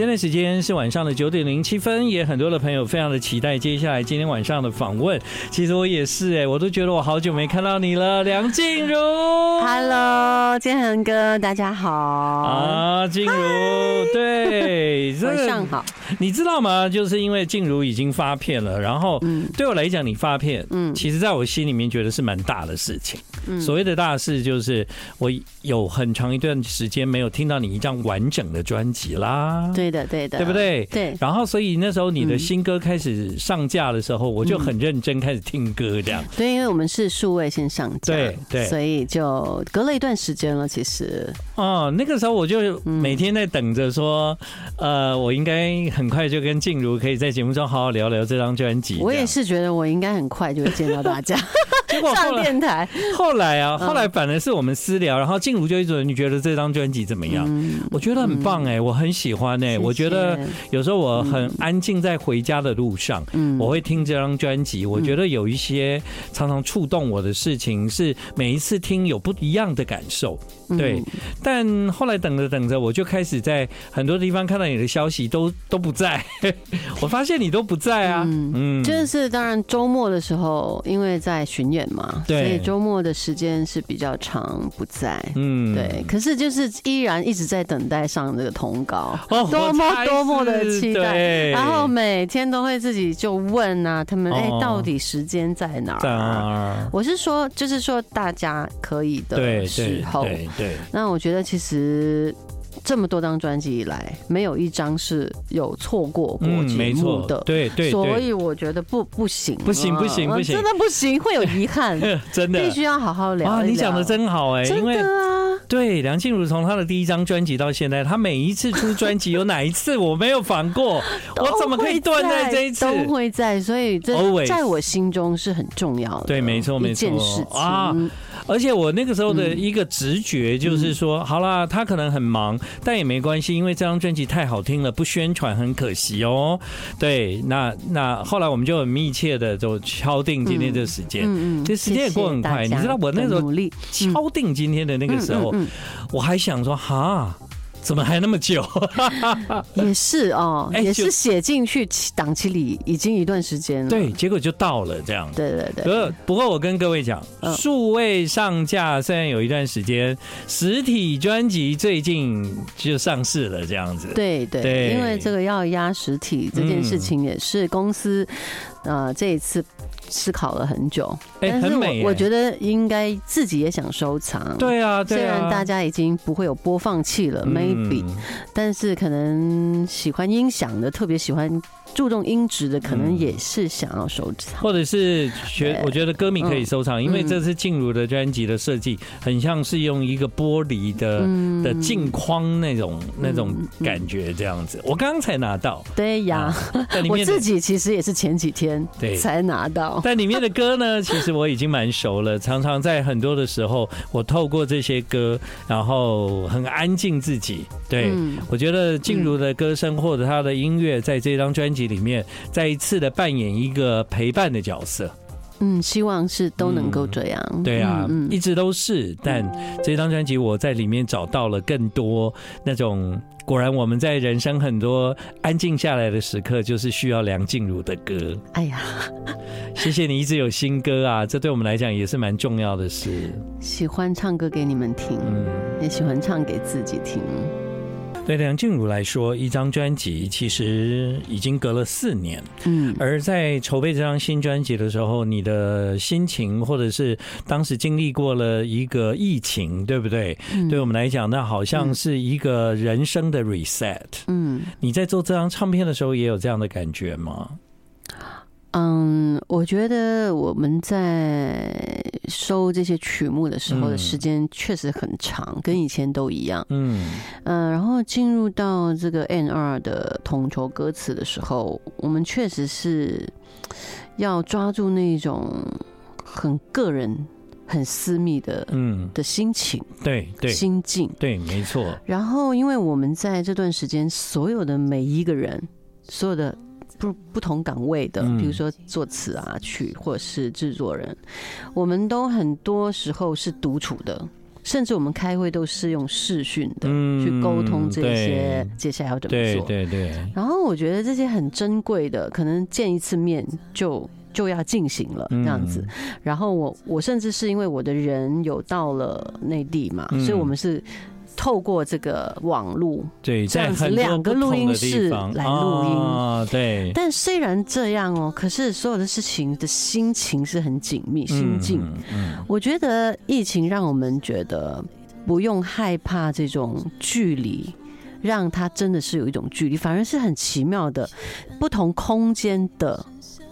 现在时间是晚上的九点零七分，也很多的朋友非常的期待接下来今天晚上的访问。其实我也是哎、欸，我都觉得我好久没看到你了，梁静茹。Hello，建恒哥，大家好。啊，静茹，对，晚上好。你知道吗？就是因为静茹已经发片了，然后对我来讲，你发片，嗯，其实在我心里面觉得是蛮大的事情。嗯，所谓的大事就是我有很长一段时间没有听到你一张完整的专辑啦。对的，对的，对不对？对。然后，所以那时候你的新歌开始上架的时候，我就很认真开始听歌，这样。对，因为我们是数位先上架，对对，所以就隔了一段时间了。其实，哦，那个时候我就每天在等着说，呃，我应该很快就跟静茹可以在节目中好好聊聊这张专辑。我也是觉得我应该很快就会见到大家。结果上电台，后来啊，后来反而是我们私聊，然后静茹就一直你觉得这张专辑怎么样？我觉得很棒哎，我很喜欢哎，我觉得有时候我很安静在回家的路上，我会听这张专辑，我觉得有一些常常触动我的事情，是每一次听有不一样的感受。对，但后来等着等着，我就开始在很多地方看到你的消息都都不在，我发现你都不在啊。嗯，真的是当然周末的时候，因为在巡演嘛，对，所以周末的时间是比较长不在。嗯，对。可是就是依然一直在等待上这个通告，多么多么的期待。然后每天都会自己就问啊，他们哎，到底时间在哪儿？在哪儿？我是说，就是说大家可以的时候。对，那我觉得其实这么多张专辑以来，没有一张是有错过过节目的。对对，所以我觉得不不行，不行不行不行，真的不行，会有遗憾，真的必须要好好聊。啊，你讲的真好哎，真的啊，对，梁静茹从她的第一张专辑到现在，她每一次出专辑，有哪一次我没有访过？我怎么可以断在这一次？都会在，所以这在我心中是很重要的。对，没错没错，一件事情。而且我那个时候的一个直觉就是说，好啦，他可能很忙，但也没关系，因为这张专辑太好听了，不宣传很可惜哦。对，那那后来我们就很密切的就敲定今天这个时间，嗯嗯，这时间也过很快。你知道我那时候敲定今天的那个时候，我还想说，哈。怎么还那么久？也是哦，也是写进去档期里已经一段时间了。对，结果就到了这样。对对对。不过不过我跟各位讲，数位上架虽然有一段时间，实体专辑最近就上市了这样子。对对，因为这个要压实体这件事情也是公司呃这一次。思考了很久，但是我我觉得应该自己也想收藏。对啊，虽然大家已经不会有播放器了，maybe，但是可能喜欢音响的，特别喜欢注重音质的，可能也是想要收藏。或者是学我觉得歌迷可以收藏，因为这次静茹的专辑的设计很像是用一个玻璃的的镜框那种那种感觉这样子。我刚刚才拿到，对呀，我自己其实也是前几天对才拿到。但里面的歌呢，其实我已经蛮熟了。常常在很多的时候，我透过这些歌，然后很安静自己。对，我觉得静茹的歌声或者她的音乐，在这张专辑里面，再一次的扮演一个陪伴的角色。嗯，希望是都能够这样。嗯、对啊，嗯、一直都是。但这张专辑我在里面找到了更多那种，果然我们在人生很多安静下来的时刻，就是需要梁静茹的歌。哎呀，谢谢你一直有新歌啊，这对我们来讲也是蛮重要的事。喜欢唱歌给你们听，嗯，也喜欢唱给自己听。对梁静茹来说，一张专辑其实已经隔了四年。嗯，而在筹备这张新专辑的时候，你的心情，或者是当时经历过了一个疫情，对不对？嗯，对我们来讲，那好像是一个人生的 reset。嗯，你在做这张唱片的时候，也有这样的感觉吗？嗯，我觉得我们在收这些曲目的时候的时间确实很长，跟以前都一样。嗯嗯，然后进入到这个 A&R 的统筹歌词的时候，我们确实是要抓住那种很个人、很私密的嗯的心情，对对，心境对，没错。然后，因为我们在这段时间，所有的每一个人，所有的。不不同岗位的，比如说作词啊、曲或者是制作人，我们都很多时候是独处的，甚至我们开会都是用视讯的去沟通这些接下来要怎么做。对对对。然后我觉得这些很珍贵的，可能见一次面就就要进行了这样子。然后我我甚至是因为我的人有到了内地嘛，所以我们是。透过这个网络，对，这样子两个录音室来录音，啊，对。但虽然这样哦，可是所有的事情的心情是很紧密，心境。我觉得疫情让我们觉得不用害怕这种距离，让它真的是有一种距离，反而是很奇妙的不同空间的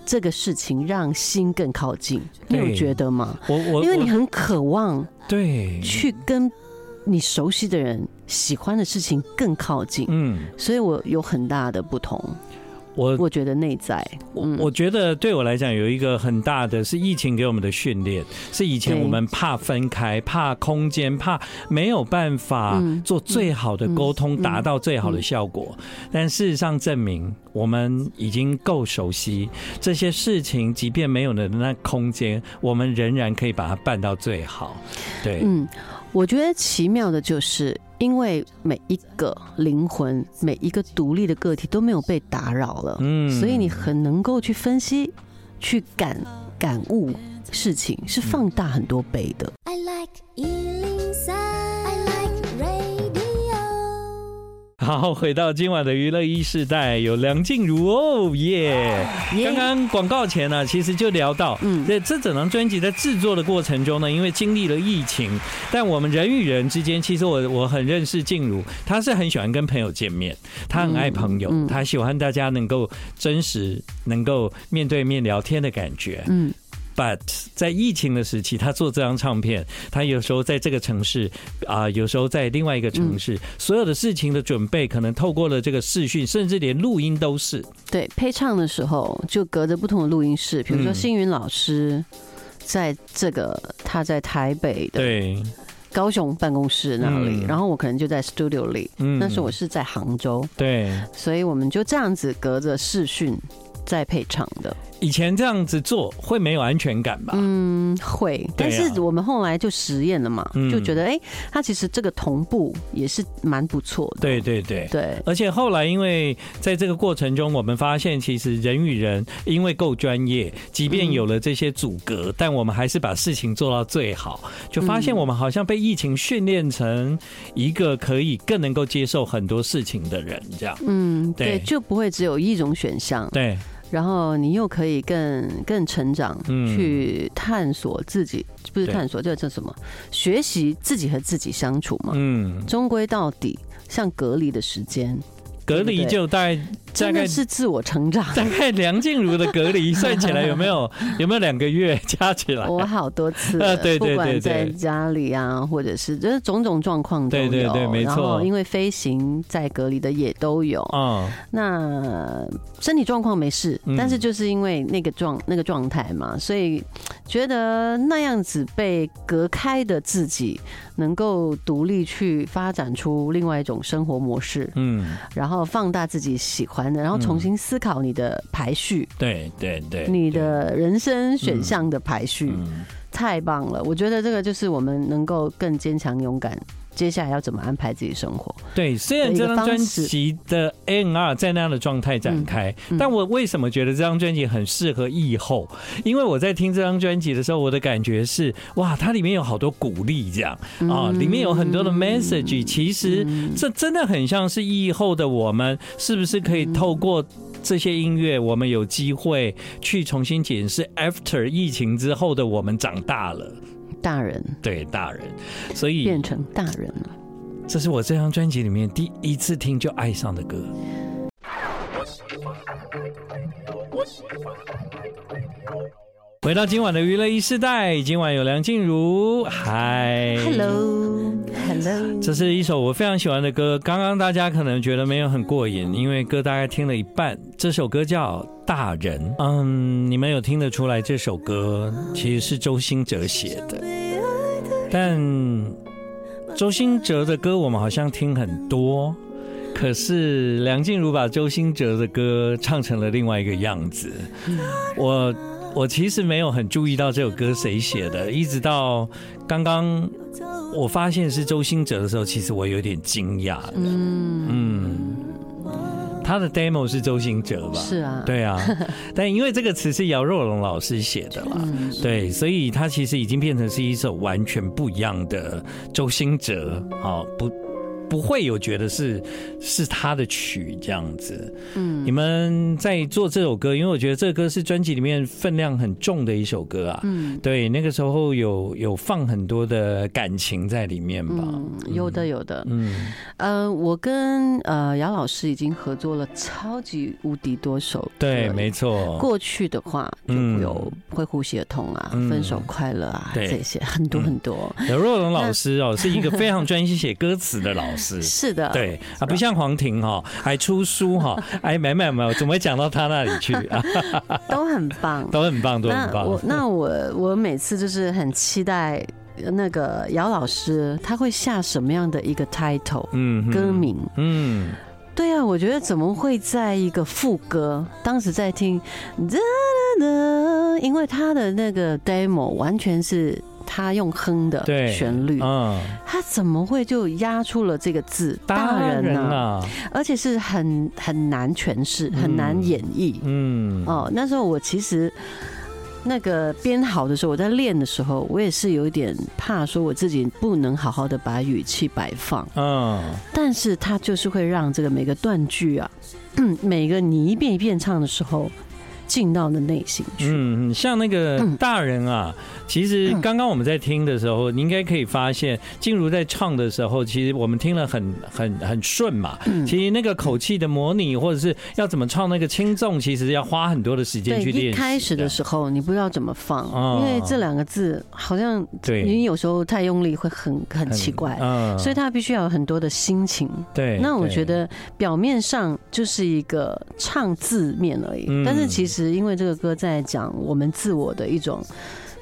这个事情，让心更靠近。你有觉得吗？我我因为你很渴望对去跟。你熟悉的人喜欢的事情更靠近，嗯，所以我有很大的不同。我我觉得内在，我我觉得对我来讲有一个很大的是疫情给我们的训练，是以前我们怕分开，怕空间，怕没有办法做最好的沟通，达到最好的效果。但事实上证明，我们已经够熟悉这些事情，即便没有了那空间，我们仍然可以把它办到最好。对，嗯。我觉得奇妙的就是，因为每一个灵魂、每一个独立的个体都没有被打扰了，嗯，所以你很能够去分析、去感感悟事情，是放大很多倍的。I like 好，回到今晚的娱乐一世代，有梁静茹哦耶！刚刚广告前呢，其实就聊到，嗯，这这整张专辑在制作的过程中呢，因为经历了疫情，但我们人与人之间，其实我我很认识静茹，她是很喜欢跟朋友见面，她很爱朋友，她喜欢大家能够真实，能够面对面聊天的感觉，嗯。But 在疫情的时期，他做这张唱片，他有时候在这个城市啊，有时候在另外一个城市，所有的事情的准备可能透过了这个视讯，甚至连录音都是。对，配唱的时候就隔着不同的录音室，比如说星云老师在这个他在台北的对。高雄办公室那里，然后我可能就在 studio 里，那时候我是在杭州，对，所以我们就这样子隔着视讯在配唱的。以前这样子做会没有安全感吧？嗯，会。但是我们后来就实验了嘛，就觉得哎，它其实这个同步也是蛮不错的。对对对对。而且后来因为在这个过程中，我们发现其实人与人因为够专业，即便有了这些阻隔，但我们还是把事情做到最好。就发现我们好像被疫情训练成一个可以更能够接受很多事情的人，这样。嗯，对，就不会只有一种选项。对。然后你又可以更更成长，去探索自己，不是探索，这叫什么？学习自己和自己相处嘛。嗯，终归到底，像隔离的时间。隔离就大概大概是自我成长，大概梁静茹的隔离算起来有没有？有没有两个月加起来？我好多次，对对对，不管在家里啊，或者是就是种种状况都有，对对对，没错。因为飞行在隔离的也都有，嗯，那身体状况没事，但是就是因为那个状那个状态嘛，所以觉得那样子被隔开的自己，能够独立去发展出另外一种生活模式，嗯，然后放大自己喜欢的，然后重新思考你的排序，对对对，你的人生选项的排序，太棒了！我觉得这个就是我们能够更坚强勇敢。接下来要怎么安排自己生活？对，虽然这张专辑的 N R 在那样的状态展开，但我为什么觉得这张专辑很适合疫后？因为我在听这张专辑的时候，我的感觉是，哇，它里面有好多鼓励，这样啊，里面有很多的 message。其实这真的很像是疫后的我们，是不是可以透过这些音乐，我们有机会去重新检视 After 疫情之后的我们长大了。大人，对大人，所以变成大人了。这是我这张专辑里面第一次听就爱上的歌。回到今晚的娱乐一世代，今晚有梁静茹，嗨这是一首我非常喜欢的歌。刚刚大家可能觉得没有很过瘾，因为歌大概听了一半。这首歌叫《大人》，嗯，你们有听得出来这首歌其实是周兴哲写的，但周兴哲的歌我们好像听很多，可是梁静茹把周兴哲的歌唱成了另外一个样子，我。我其实没有很注意到这首歌谁写的，一直到刚刚我发现是周兴哲的时候，其实我有点惊讶的。嗯嗯，他的 demo 是周兴哲吧？是啊，对啊。但因为这个词是姚若龙老师写的嘛，对，所以他其实已经变成是一首完全不一样的周兴哲。好，不。不会有觉得是是他的曲这样子，嗯，你们在做这首歌，因为我觉得这个歌是专辑里面分量很重的一首歌啊，嗯，对，那个时候有有放很多的感情在里面吧，嗯，有的有的，嗯，呃，我跟呃姚老师已经合作了超级无敌多首，对，没错，过去的话就有会呼吸的痛啊，分手快乐啊，这些很多很多。姚若龙老师哦，是一个非常专心写歌词的老师。是是的，对啊，不像黄婷哈，还出书哈，哎，没没没有，怎么会讲到他那里去啊？都很棒，都很棒，都很棒。我那我我每次就是很期待那个姚老师他会下什么样的一个 title，嗯，歌名，嗯，对啊，我觉得怎么会在一个副歌，当时在听，因为他的那个 demo 完全是。他用哼的旋律，嗯，他怎么会就压出了这个字“大人”呢？而且是很很难诠释，很难演绎。嗯，哦，那时候我其实那个编好的时候，我在练的时候，我也是有一点怕，说我自己不能好好的把语气摆放。嗯，但是他就是会让这个每个断句啊，嗯，每个你一遍一遍唱的时候。进到的内心去。嗯，像那个大人啊，嗯、其实刚刚我们在听的时候，你应该可以发现，静茹在唱的时候，其实我们听了很很很顺嘛。嗯、其实那个口气的模拟，或者是要怎么唱那个轻重，其实要花很多的时间去练。一开始的时候，你不知道怎么放，因为这两个字好像对你有时候太用力会很很奇怪，嗯所以他必须要有很多的心情。对，那我觉得表面上就是一个唱字面而已，但是其实。是因为这个歌在讲我们自我的一种，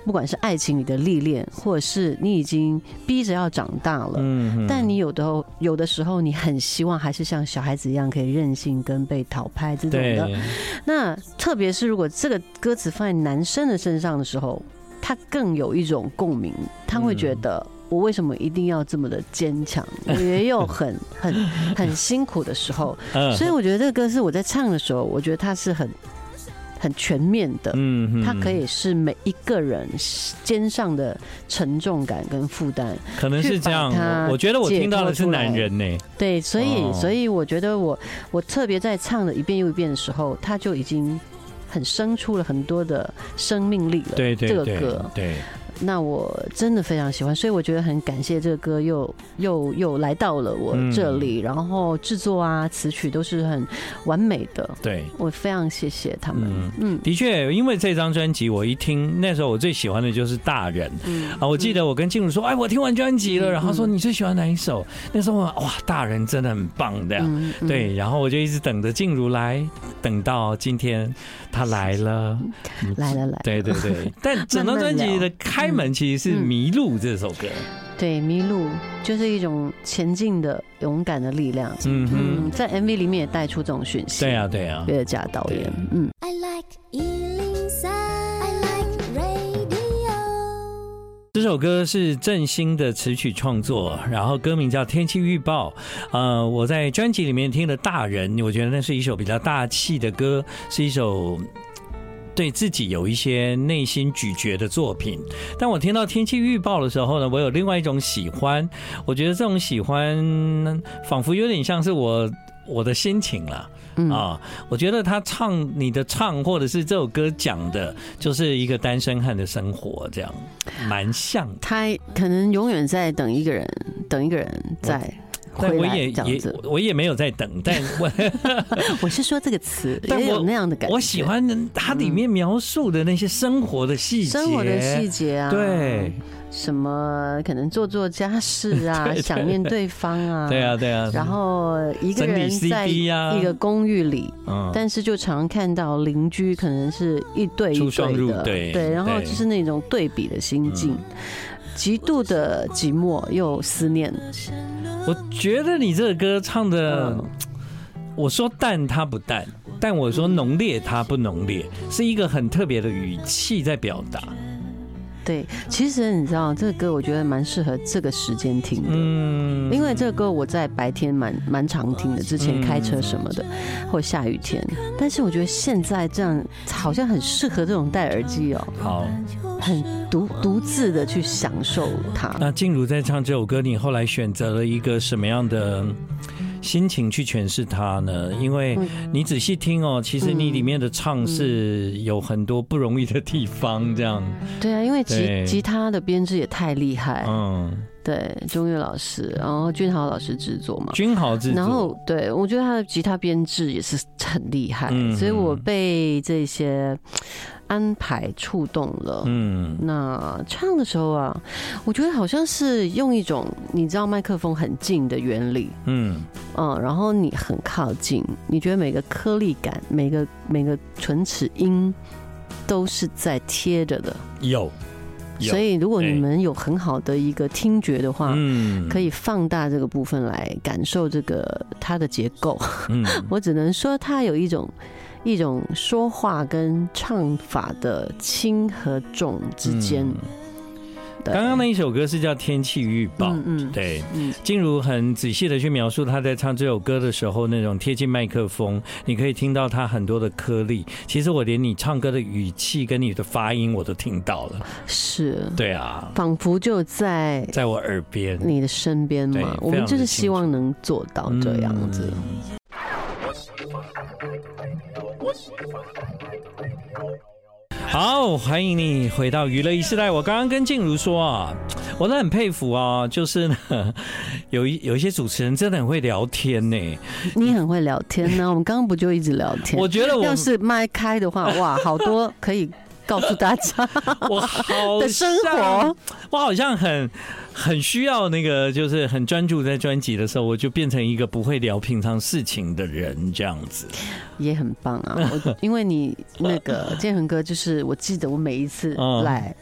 不管是爱情里的历练，或者是你已经逼着要长大了，嗯，但你有的有的时候你很希望还是像小孩子一样可以任性跟被讨拍这种的。那特别是如果这个歌词放在男生的身上的时候，他更有一种共鸣，他会觉得我为什么一定要这么的坚强？我 也有很很很辛苦的时候，所以我觉得这个歌是我在唱的时候，我觉得他是很。很全面的，嗯，它可以是每一个人肩上的沉重感跟负担，可能是这样。我觉得我听到的是男人呢，对，所以所以我觉得我我特别在唱了一遍又一遍的时候，他就已经很生出了很多的生命力了。对对，这个歌，对。那我真的非常喜欢，所以我觉得很感谢这个歌又又又来到了我这里，嗯、然后制作啊词曲都是很完美的。对，我非常谢谢他们。嗯，嗯的确，因为这张专辑我一听，那时候我最喜欢的就是《大人》。嗯啊，我记得我跟静茹说：“哎，我听完专辑了。”然后说：“你最喜欢哪一首？”那时候哇，《大人》真的很棒的。对，然后我就一直等着静茹来，等到今天她来了，来了来。对对对，但整张专辑的开。开门其实是《迷路》这首歌，对，《迷路》就是一种前进的勇敢的力量。嗯嗯，在 MV 里面也带出这种讯息。对啊，对啊，乐嘉导演，嗯。这首歌是郑兴的词曲创作，然后歌名叫《天气预报》。呃，我在专辑里面听了《大人》，我觉得那是一首比较大气的歌，是一首。对自己有一些内心咀嚼的作品，但我听到天气预报的时候呢，我有另外一种喜欢。我觉得这种喜欢，仿佛有点像是我我的心情了。嗯啊，我觉得他唱你的唱，或者是这首歌讲的，就是一个单身汉的生活，这样蛮像。他可能永远在等一个人，等一个人在。但我也也我也没有在等，但我 我是说这个词，也有那样的感觉。我喜欢它里面描述的那些生活的细节，生活的细节啊，对，什么可能做做家事啊，想念对方啊，对啊对啊，然后一个人在一个公寓里，但是就常看到邻居可能是一对一对的，对，然后就是那种对比的心境，极度的寂寞又思念。我觉得你这个歌唱的，我说淡它不淡，但我说浓烈它不浓烈，是一个很特别的语气在表达。对，其实你知道这个歌，我觉得蛮适合这个时间听的。嗯，因为这个歌我在白天蛮蛮常听的，之前开车什么的，或下雨天。但是我觉得现在这样好像很适合这种戴耳机哦，好，很独独自的去享受它。那静茹在唱这首歌，你后来选择了一个什么样的心情去诠释它呢？因为你仔细听哦，其实你里面的唱是有很多不容易的地方，这样。对啊，因为吉吉他的编制也太厉害。嗯，对，中岳老师，然后君豪老师制作嘛，君豪制作。然后对，我觉得他的吉他编制也是很厉害，所以我被这些。安排触动了，嗯，那唱的时候啊，我觉得好像是用一种你知道麦克风很近的原理，嗯嗯，然后你很靠近，你觉得每个颗粒感，每个每个唇齿音都是在贴着的，有，所以如果你们有很好的一个听觉的话，嗯，可以放大这个部分来感受这个它的结构，嗯，我只能说它有一种。一种说话跟唱法的轻和重之间。刚刚那一首歌是叫《天气预报》，嗯，对，嗯，静茹很仔细的去描述她在唱这首歌的时候那种贴近麦克风，你可以听到她很多的颗粒。其实我连你唱歌的语气跟你的发音我都听到了，是，对啊，仿佛就在在我耳边，你的身边嘛。我们就是希望能做到这样子。好，欢迎你回到娱乐一时代。我刚刚跟静茹说啊，我都很佩服啊，就是呢，有一有一些主持人真的很会聊天呢。你很会聊天呢，我们刚刚不就一直聊天？我觉得我要是麦开的话，哇，好多可以。告诉大家，我好的生活，我好像很很需要那个，就是很专注在专辑的时候，我就变成一个不会聊平常事情的人，这样子也很棒啊。我因为你那个建恒哥，就是我记得我每一次来，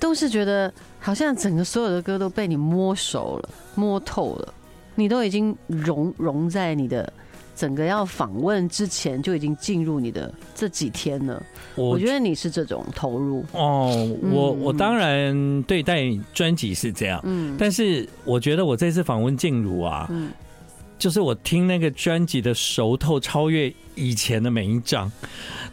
都是觉得好像整个所有的歌都被你摸熟了、摸透了，你都已经融融在你的。整个要访问之前就已经进入你的这几天了，我，我觉得你是这种投入。哦。我我当然对待专辑是这样，嗯，但是我觉得我这次访问静茹啊，嗯，就是我听那个专辑的熟透，超越以前的每一张。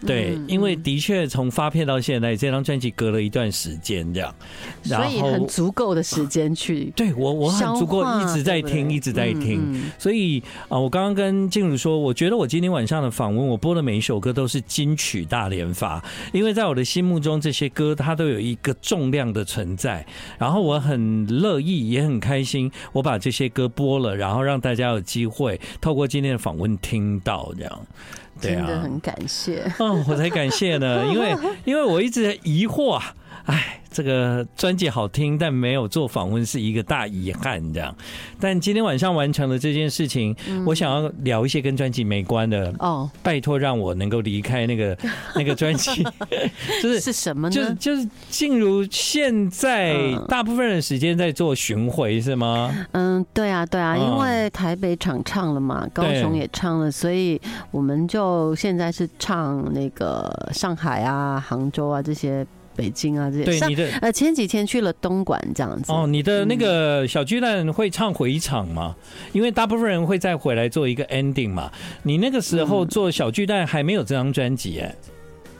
对，因为的确从发片到现在，这张专辑隔了一段时间，这样，所以很足够的时间去。对我，我很足够一直在听，一直在听。所以啊，我刚刚跟静茹说，我觉得我今天晚上的访问，我播的每一首歌都是金曲大联发，因为在我的心目中，这些歌它都有一个重量的存在。然后我很乐意，也很开心，我把这些歌播了，然后让大家有机会透过今天的访问听到这样。真的很感谢，哦，我才感谢呢，因为因为我一直疑惑啊，哎。这个专辑好听，但没有做访问是一个大遗憾，这样。但今天晚上完成了这件事情，嗯、我想要聊一些跟专辑没关的哦。拜托让我能够离开那个 那个专辑，就是是什么呢？就是就是进入现在大部分的时间在做巡回是吗？嗯，对啊，对啊，因为台北场唱了嘛，高雄也唱了，所以我们就现在是唱那个上海啊、杭州啊这些。北京啊，这些对你的呃，前几天去了东莞这样子哦。你的那个小巨蛋会唱回场吗？因为大部分人会再回来做一个 ending 嘛。你那个时候做小巨蛋还没有这张专辑哎。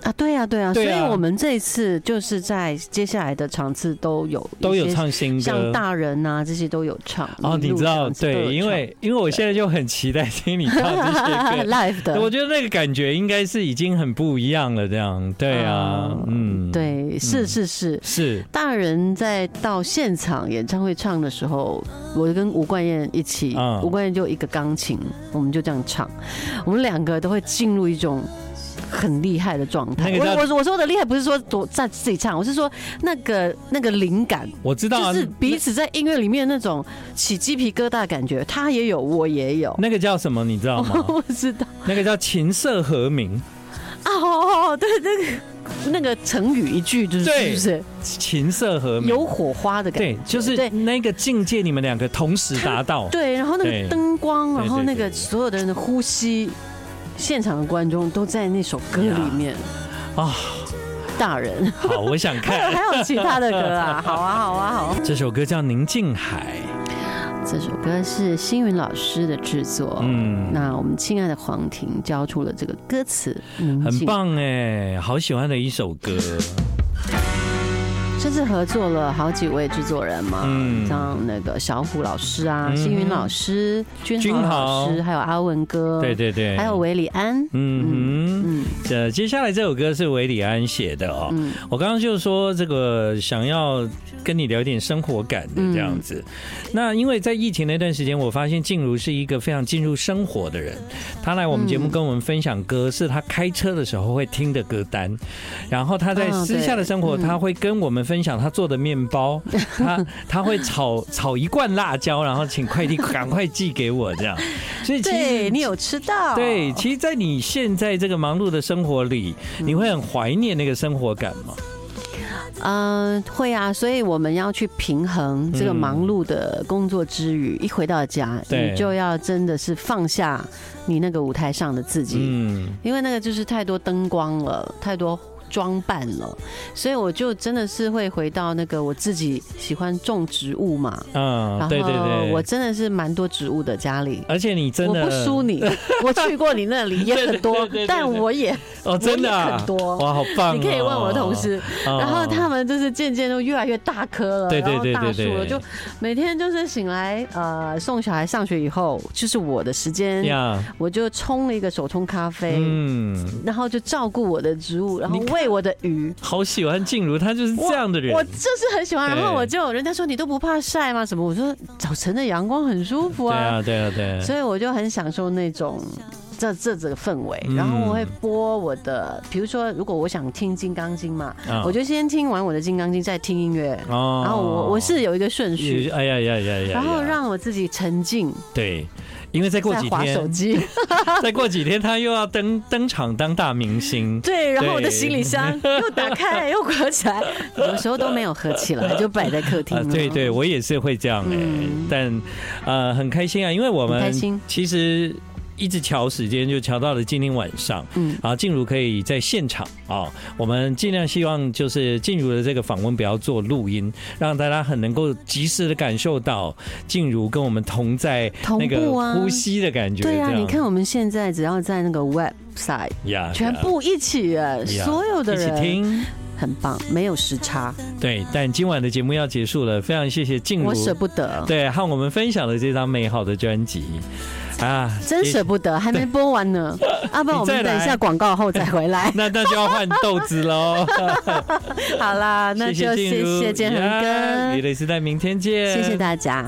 啊，对呀，对呀，所以我们这一次就是在接下来的场次都有都有唱新歌，像大人呐这些都有唱。哦，你知道，对，因为因为我现在就很期待听你唱这些歌 live 的，我觉得那个感觉应该是已经很不一样了。这样，对啊，嗯，对，是是是是。大人在到现场演唱会唱的时候，我跟吴冠燕一起，吴冠燕就一个钢琴，我们就这样唱，我们两个都会进入一种。很厉害的状态。我我我说的厉害不是说多在自己唱，我是说那个那个灵感。我知道，就是彼此在音乐里面那种起鸡皮疙瘩的感觉，他也有，我也有。那个叫什么？你知道吗？我知道，那个叫琴瑟和鸣。哦，对，那个那个成语一句就是是不是琴瑟和鸣，有火花的感觉。对，就是那个境界，你们两个同时达到。对，然后那个灯光，然后那个所有的人的呼吸。现场的观众都在那首歌里面啊，大人。好，我想看。还有其他的歌啊？好啊，好啊，好。这首歌叫《宁静海》。这首歌是星云老师的制作，嗯，那我们亲爱的黄婷交出了这个歌词，很棒哎，好喜欢的一首歌。这次合作了好几位制作人嘛，嗯，像那个小虎老师啊，嗯、星云老师、君豪老师，还有阿文哥，对对对，还有韦礼安，嗯嗯嗯。这接下来这首歌是韦礼安写的哦，嗯、我刚刚就说这个想要跟你聊点生活感的这样子。嗯、那因为在疫情那段时间，我发现静茹是一个非常进入生活的人。他来我们节目跟我们分享歌，是他开车的时候会听的歌单，然后他在私下的生活，他会跟我们分。分享他做的面包，他他会炒炒一罐辣椒，然后请快递 赶快寄给我，这样。所以其实你有吃到？对，其实，在你现在这个忙碌的生活里，你会很怀念那个生活感吗？嗯，会啊。所以我们要去平衡这个忙碌的工作之余，一回到家，你就要真的是放下你那个舞台上的自己，嗯，因为那个就是太多灯光了，太多。装扮了，所以我就真的是会回到那个我自己喜欢种植物嘛，嗯，对对对，我真的是蛮多植物的家里，而且你真的我不输你，我去过你那里也很多，但我也哦真的很多。哇，好棒！你可以问我的同事，然后他们就是渐渐都越来越大棵了，对对对大树了，就每天就是醒来呃送小孩上学以后，就是我的时间，我就冲了一个手冲咖啡，嗯，然后就照顾我的植物，然后。喂我的鱼，好喜欢静茹，她就是这样的人。我就是很喜欢，然后我就人家说，你都不怕晒吗？什么？我说早晨的阳光很舒服啊，对啊，对啊，对。所以我就很享受那种这这这个氛围。然后我会播我的，比如说如果我想听《金刚经》嘛，我就先听完我的《金刚经》，再听音乐。哦。然后我我是有一个顺序。哎呀呀呀呀！然后让我自己沉浸。对。因为再过几天，手机，再过几天他又要登登场当大明星。对，然后我的行李箱 又打开又关起来，有时候都没有合起来，就摆在客厅。对对，我也是会这样哎，但呃很开心啊，因为我们其实。一直调时间，就调到了今天晚上。嗯，啊，静茹可以在现场啊，我们尽量希望就是静茹的这个访问不要做录音，让大家很能够及时的感受到静茹跟我们同在那个呼吸的感觉。对啊，你看我们现在只要在那个 website，呀，全部一起，所有的人一起听，很棒，没有时差。对，但今晚的节目要结束了，非常谢谢静茹，我舍不得。对，和我们分享了这张美好的专辑。啊，真舍不得，还没播完呢。要不然我们等一下广告后再回来。那那就要换豆子喽。好啦，那就谢谢建恒哥。李磊是在明天见。谢谢大家。